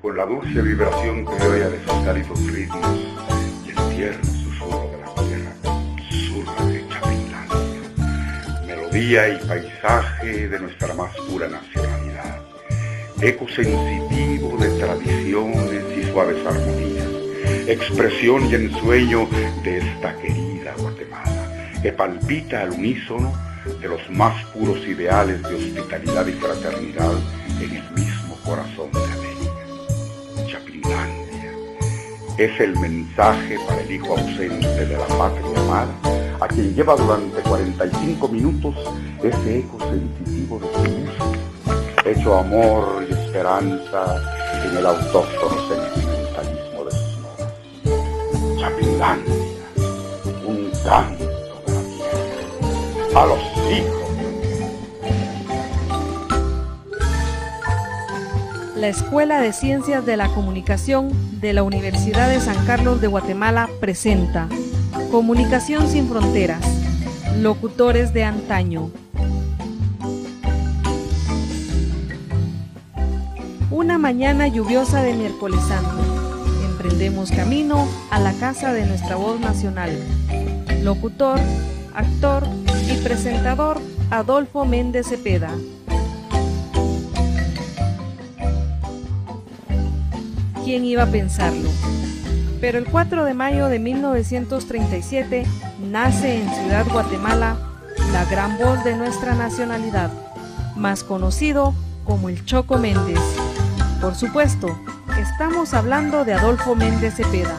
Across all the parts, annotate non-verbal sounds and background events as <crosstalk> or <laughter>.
Con la dulce vibración criolla de sus cálidos ritmos y el tierno susurro de la tierra, surra de Chapinlandia, melodía y paisaje de nuestra más pura nacionalidad, eco sensitivo de tradiciones y suaves armonías, expresión y ensueño de esta querida Guatemala, que palpita al unísono de los más puros ideales de hospitalidad y fraternidad en el mismo corazón es el mensaje para el hijo ausente de la patria amada, a quien lleva durante 45 minutos ese eco sensitivo de su música, hecho amor y esperanza en el autóctono sentimentalismo de sus notas. Chapinlandia, un canto de la tierra, a los hijos La Escuela de Ciencias de la Comunicación de la Universidad de San Carlos de Guatemala presenta Comunicación sin Fronteras, locutores de antaño. Una mañana lluviosa de miércoles santo, emprendemos camino a la casa de nuestra voz nacional. Locutor, actor y presentador Adolfo Méndez Cepeda. ¿Quién iba a pensarlo? Pero el 4 de mayo de 1937 nace en Ciudad Guatemala la gran voz de nuestra nacionalidad, más conocido como el Choco Méndez. Por supuesto, estamos hablando de Adolfo Méndez Cepeda.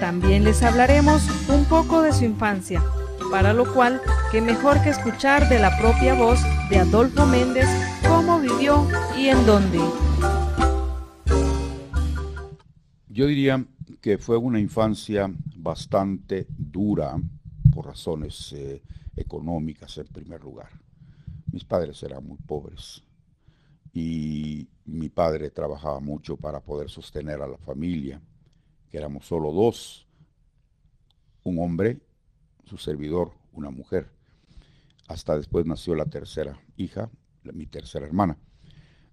También les hablaremos un poco de su infancia, para lo cual, qué mejor que escuchar de la propia voz de Adolfo Méndez cómo vivió y en dónde. Yo diría que fue una infancia bastante dura por razones eh, económicas en primer lugar. Mis padres eran muy pobres y mi padre trabajaba mucho para poder sostener a la familia, que éramos solo dos, un hombre, su servidor, una mujer. Hasta después nació la tercera hija, mi tercera hermana.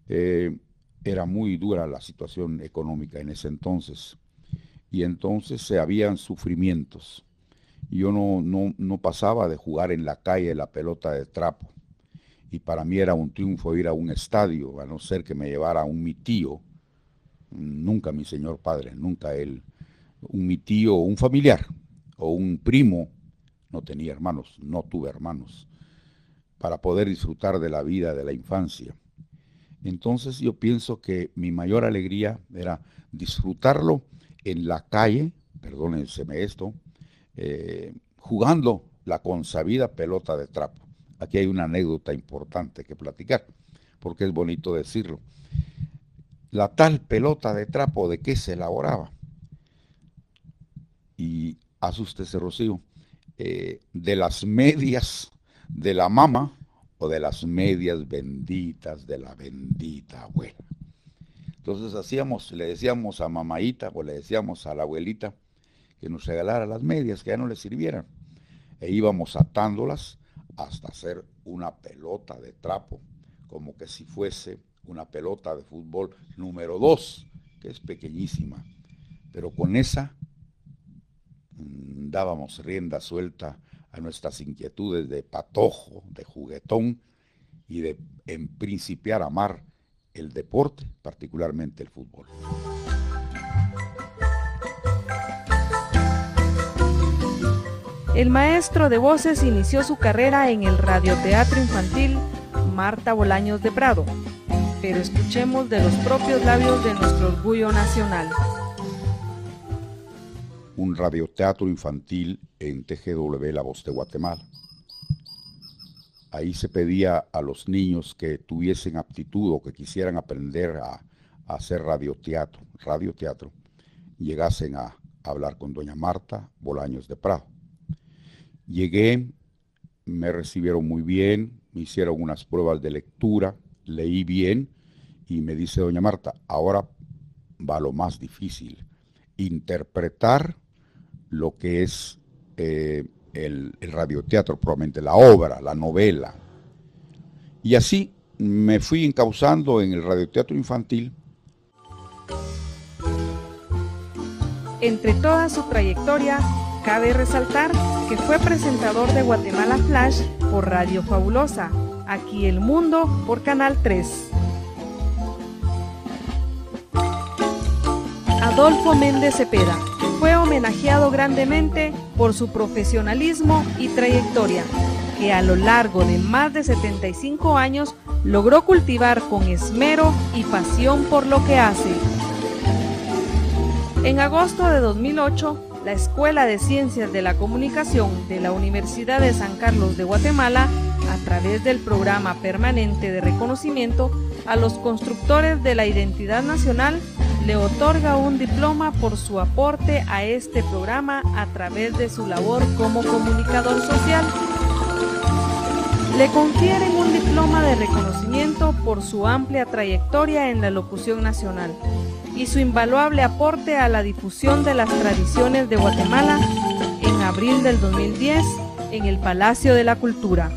Eh, era muy dura la situación económica en ese entonces. Y entonces se habían sufrimientos. Yo no, no, no pasaba de jugar en la calle la pelota de trapo. Y para mí era un triunfo ir a un estadio, a no ser que me llevara un mi tío, nunca mi señor padre, nunca él, un mi tío un familiar o un primo, no tenía hermanos, no tuve hermanos para poder disfrutar de la vida, de la infancia. Entonces yo pienso que mi mayor alegría era disfrutarlo en la calle, perdónenseme esto, eh, jugando la consabida pelota de trapo. Aquí hay una anécdota importante que platicar, porque es bonito decirlo. La tal pelota de trapo, ¿de qué se elaboraba? Y asústese, Rocío, eh, de las medias de la mama o de las medias benditas de la bendita abuela. Entonces hacíamos, le decíamos a mamaita o le decíamos a la abuelita que nos regalara las medias, que ya no le sirvieran. E íbamos atándolas hasta hacer una pelota de trapo, como que si fuese una pelota de fútbol número dos, que es pequeñísima. Pero con esa mm, dábamos rienda suelta a nuestras inquietudes de patojo, de juguetón y de en principiar a amar el deporte, particularmente el fútbol. El maestro de voces inició su carrera en el radioteatro infantil Marta Bolaños de Prado, pero escuchemos de los propios labios de nuestro orgullo nacional un radioteatro infantil en TGW La Voz de Guatemala. Ahí se pedía a los niños que tuviesen aptitud o que quisieran aprender a, hacer radioteatro, radioteatro, llegasen a, hablar con doña Marta Bolaños de Prado. Llegué, me recibieron muy bien, me hicieron unas pruebas de lectura, leí bien y me dice doña Marta, ahora va lo más difícil, interpretar lo que es eh, el, radioteatro, probablemente la obra, la novela. Y así me fui encauzando en el radioteatro infantil. Entre toda su trayectoria, cabe resaltar que fue presentador de Guatemala Flash por Radio Fabulosa, aquí El Mundo por Canal 3. Adolfo Méndez Cepeda fue homenajeado grandemente por su profesionalismo y trayectoria, que a lo largo de más de 75 años logró cultivar con esmero y pasión por lo que hace. En agosto de 2008, la Escuela de Ciencias de la Comunicación de la Universidad de San Carlos de Guatemala, a través del programa permanente de reconocimiento a los constructores de la identidad nacional, le otorga un diploma por su aporte a este programa a través de su labor como comunicador social le confieren un diploma de reconocimiento por su amplia trayectoria en la locución nacional y su invaluable aporte a la difusión de las tradiciones de Guatemala en abril del 2010 en el Palacio de la Cultura.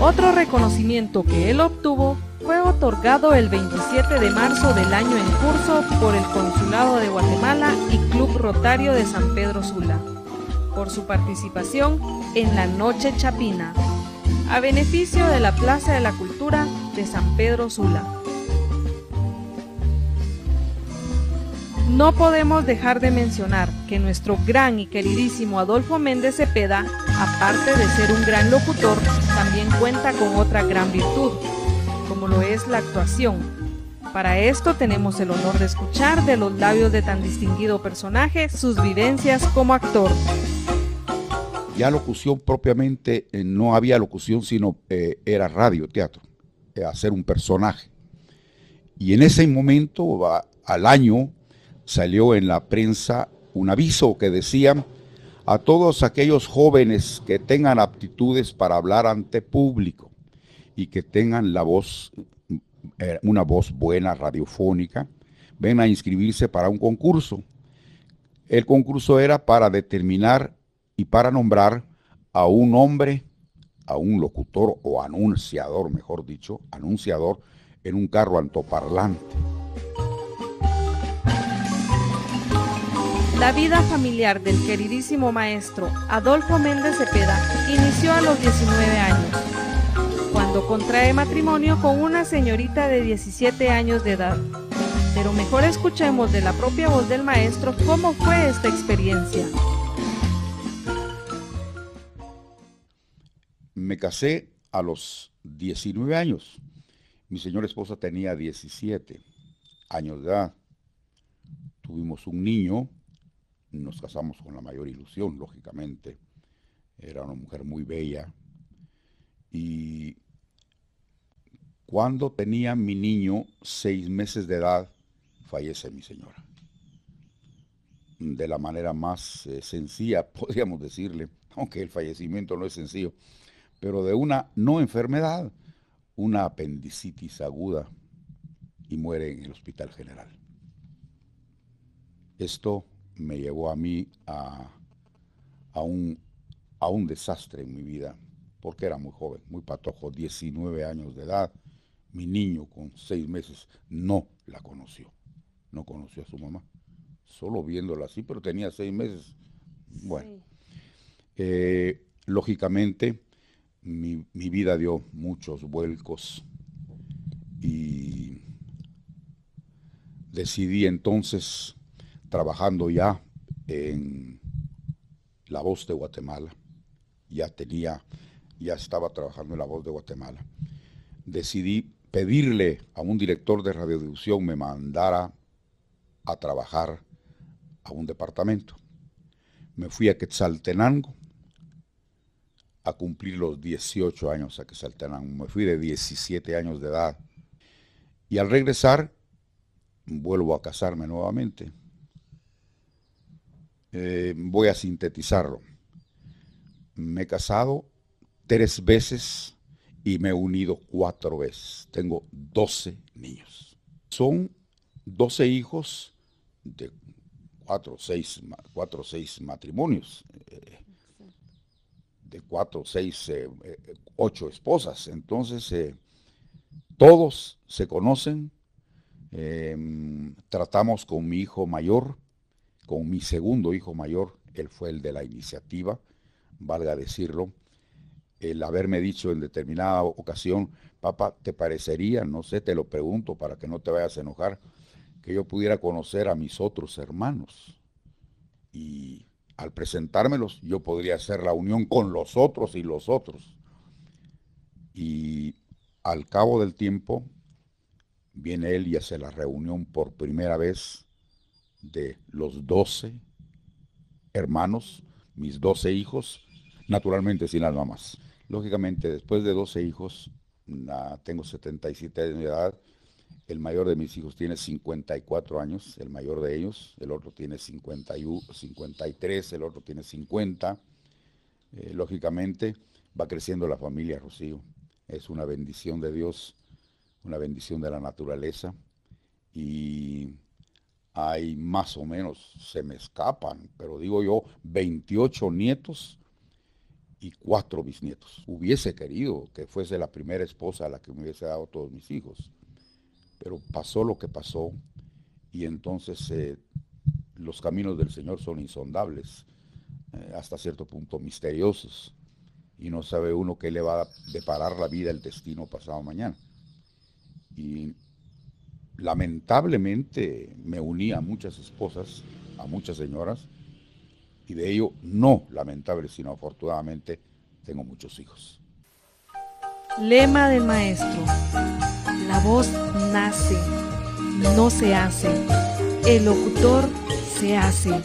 Otro reconocimiento que él obtuvo fue otorgado el 27 de marzo del año en curso por el Consulado de Guatemala y Club Rotario de San Pedro Sula por su participación en la Noche Chapina, a beneficio de la Plaza de la Cultura de San Pedro Sula. No podemos dejar de mencionar que nuestro gran y queridísimo Adolfo Méndez Cepeda, aparte de ser un gran locutor, también cuenta con otra gran virtud, lo es la actuación. Para esto tenemos el honor de escuchar de los labios de tan distinguido personaje sus vivencias como actor ya locución propiamente, eh, no había locución, sino eh, era radio, teatro, eh, hacer un personaje. Y en ese momento, al año, salió en la prensa un aviso que decía a todos aquellos jóvenes que tengan aptitudes para hablar ante público y que tengan la voz, una voz buena radiofónica, ven a inscribirse para un concurso. El concurso era para determinar y para nombrar a un hombre, a un locutor o anunciador, mejor dicho, anunciador en un carro antoparlante. La vida familiar del queridísimo maestro Adolfo Méndez Cepeda inició a los 19 años, contrae matrimonio con una señorita de 17 años de edad. Pero mejor escuchemos de la propia voz del maestro cómo fue esta experiencia. Me casé a los 19 años. Mi señora esposa tenía 17 años de edad. Tuvimos un niño, nos casamos con la mayor ilusión, lógicamente. Era una mujer muy bella. Y cuando tenía mi niño seis meses de edad, fallece mi señora. De la manera más eh, sencilla, <laughs> podríamos decirle, aunque el fallecimiento no es sencillo, pero de una no enfermedad, una apendicitis aguda y muere en el Hospital General. Esto me llevó a mí a, un, a un desastre en mi vida, porque era muy joven, muy patojo, 19 años de edad. Mi niño con seis meses no la conoció, no conoció a su mamá, solo viéndola así, pero tenía seis meses. Bueno, eh, lógicamente mi, vida dio muchos vuelcos y decidí entonces, trabajando ya en La Voz de Guatemala, ya tenía, ya estaba trabajando en La Voz de Guatemala, decidí pedirle a un director de radiodifusión me mandara a trabajar a un departamento. Me fui a Quetzaltenango a cumplir los 18 años a que saltaran. Me fui de 17 años de edad. Y al regresar, vuelvo a casarme nuevamente. Eh, voy a sintetizarlo. Me he casado tres veces y me he unido cuatro veces. Tengo 12 niños. Son 12 hijos de cuatro o seis, cuatro, seis matrimonios. Eh, de cuatro, seis, eh, eh, ocho esposas. Entonces, todos se conocen. Em, tratamos con mi hijo mayor, con mi segundo hijo mayor, él fue el de la iniciativa, valga decirlo, el haberme dicho en determinada ocasión, papá, ¿te parecería, no sé, te lo pregunto para que no te vayas a enojar, que yo pudiera conocer a mis otros hermanos? Y al presentármelos, yo podría hacer la unión con los otros y los otros. Y al cabo del tiempo, viene él y hace la reunión por primera vez de los doce hermanos, mis doce hijos, naturalmente sin las mamás. Lógicamente, después de 12 hijos, tengo 77 años de edad, el mayor de mis hijos tiene 54 años, el mayor de ellos, el otro tiene 51, 53, el otro tiene 50. Eh, lógicamente, va creciendo la familia Rocío. Es una bendición de Dios, una bendición de la naturaleza. Y hay más o menos, se me escapan, pero digo yo, 28 nietos y cuatro bisnietos. Hubiese querido que fuese la primera esposa a la que me hubiese dado todos mis hijos, pero pasó lo que pasó y entonces eh, los caminos del Señor son insondables, eh, hasta cierto punto misteriosos, y no sabe uno qué le va a deparar la vida, el destino pasado mañana. Y lamentablemente me uní a muchas esposas, a muchas señoras, y de ello no lamentable, sino afortunadamente tengo muchos hijos. Lema del maestro. La voz nace, no se hace. El locutor se hace.